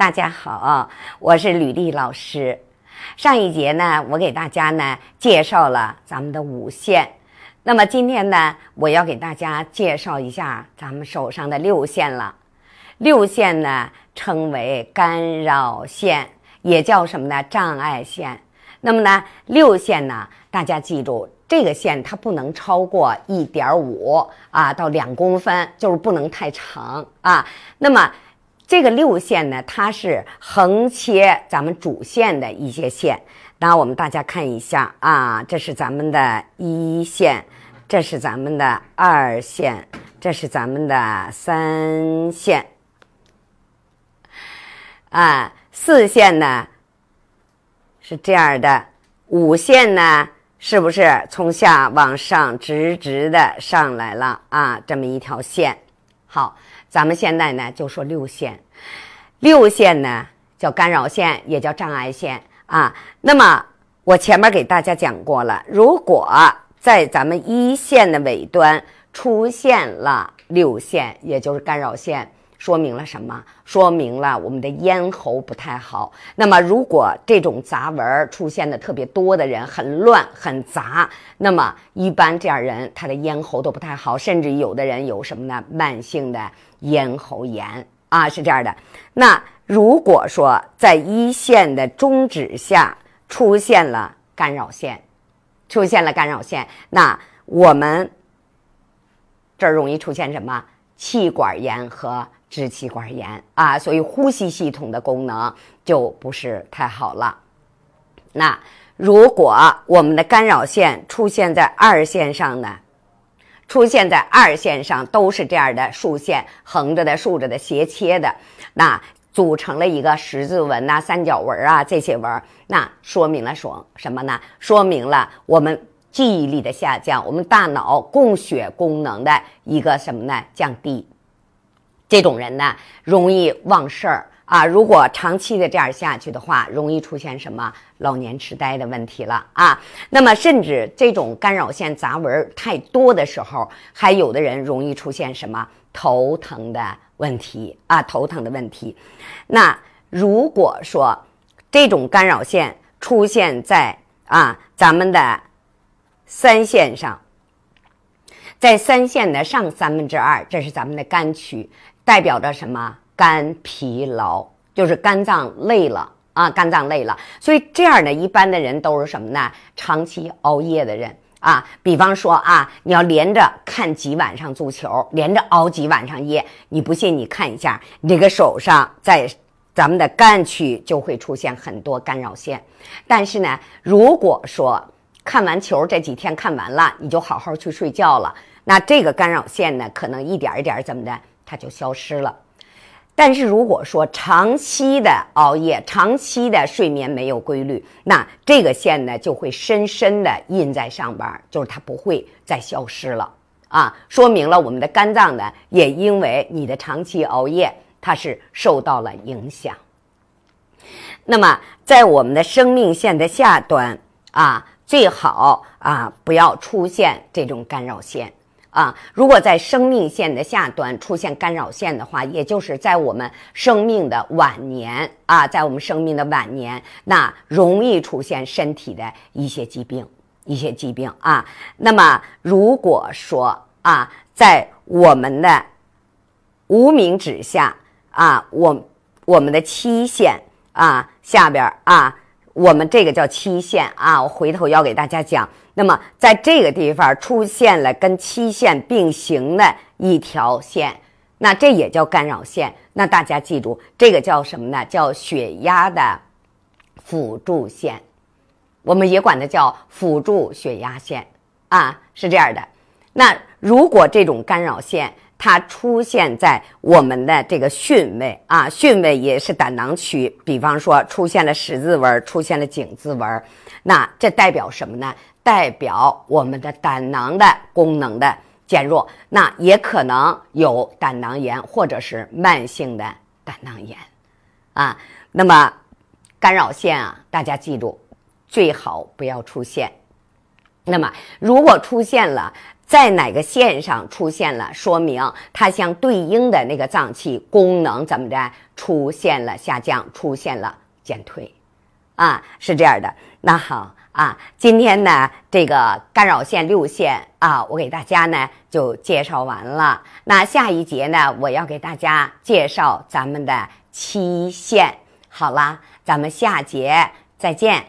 大家好，我是吕丽老师。上一节呢，我给大家呢介绍了咱们的五线。那么今天呢，我要给大家介绍一下咱们手上的六线了。六线呢，称为干扰线，也叫什么呢？障碍线。那么呢，六线呢，大家记住，这个线它不能超过一点五啊到两公分，就是不能太长啊。那么这个六线呢，它是横切咱们主线的一些线。那我们大家看一下啊，这是咱们的一线，这是咱们的二线，这是咱们的三线。啊，四线呢是这样的，五线呢是不是从下往上直直的上来了啊？这么一条线，好。咱们现在呢就说六线，六线呢叫干扰线，也叫障碍线啊。那么我前面给大家讲过了，如果在咱们一线的尾端出现了六线，也就是干扰线。说明了什么？说明了我们的咽喉不太好。那么，如果这种杂纹出现的特别多的人，很乱很杂，那么一般这样人他的咽喉都不太好，甚至有的人有什么呢？慢性的咽喉炎啊，是这样的。那如果说在一线的中指下出现了干扰线，出现了干扰线，那我们这儿容易出现什么？气管炎和支气管炎啊，所以呼吸系统的功能就不是太好了。那如果我们的干扰线出现在二线上呢？出现在二线上都是这样的竖线，横着的、竖着的、斜切的，那组成了一个十字纹呐、三角纹啊这些纹，那说明了说什么呢？说明了我们记忆力的下降，我们大脑供血功能的一个什么呢？降低。这种人呢，容易忘事儿啊。如果长期的这样下去的话，容易出现什么老年痴呆的问题了啊。那么，甚至这种干扰线杂纹太多的时候，还有的人容易出现什么头疼的问题啊？头疼的问题。那如果说这种干扰线出现在啊咱们的三线上，在三线的上三分之二，这是咱们的肝区。代表着什么？肝疲劳，就是肝脏累了啊，肝脏累了。所以这样的一般的人都是什么呢？长期熬夜的人啊。比方说啊，你要连着看几晚上足球，连着熬几晚上夜，你不信你看一下，你这个手上在咱们的肝区就会出现很多干扰线。但是呢，如果说看完球这几天看完了，你就好好去睡觉了，那这个干扰线呢，可能一点一点怎么的？它就消失了，但是如果说长期的熬夜、长期的睡眠没有规律，那这个线呢就会深深的印在上边，就是它不会再消失了啊，说明了我们的肝脏呢也因为你的长期熬夜，它是受到了影响。那么在我们的生命线的下端啊，最好啊不要出现这种干扰线。啊，如果在生命线的下端出现干扰线的话，也就是在我们生命的晚年啊，在我们生命的晚年，那容易出现身体的一些疾病，一些疾病啊。那么，如果说啊，在我们的无名指下啊，我我们的七线啊下边啊，我们这个叫七线啊，我回头要给大家讲。那么，在这个地方出现了跟七线并行的一条线，那这也叫干扰线。那大家记住，这个叫什么呢？叫血压的辅助线，我们也管它叫辅助血压线啊，是这样的。那如果这种干扰线它出现在我们的这个穴位啊，穴位也是胆囊区，比方说出现了十字纹，出现了井字纹，那这代表什么呢？代表我们的胆囊的功能的减弱，那也可能有胆囊炎或者是慢性的胆囊炎，啊，那么干扰线啊，大家记住，最好不要出现。那么如果出现了，在哪个线上出现了，说明它相对应的那个脏器功能怎么着出现了下降，出现了减退，啊，是这样的。那好啊，今天呢，这个干扰线六线啊，我给大家呢就介绍完了。那下一节呢，我要给大家介绍咱们的七线。好啦，咱们下节再见。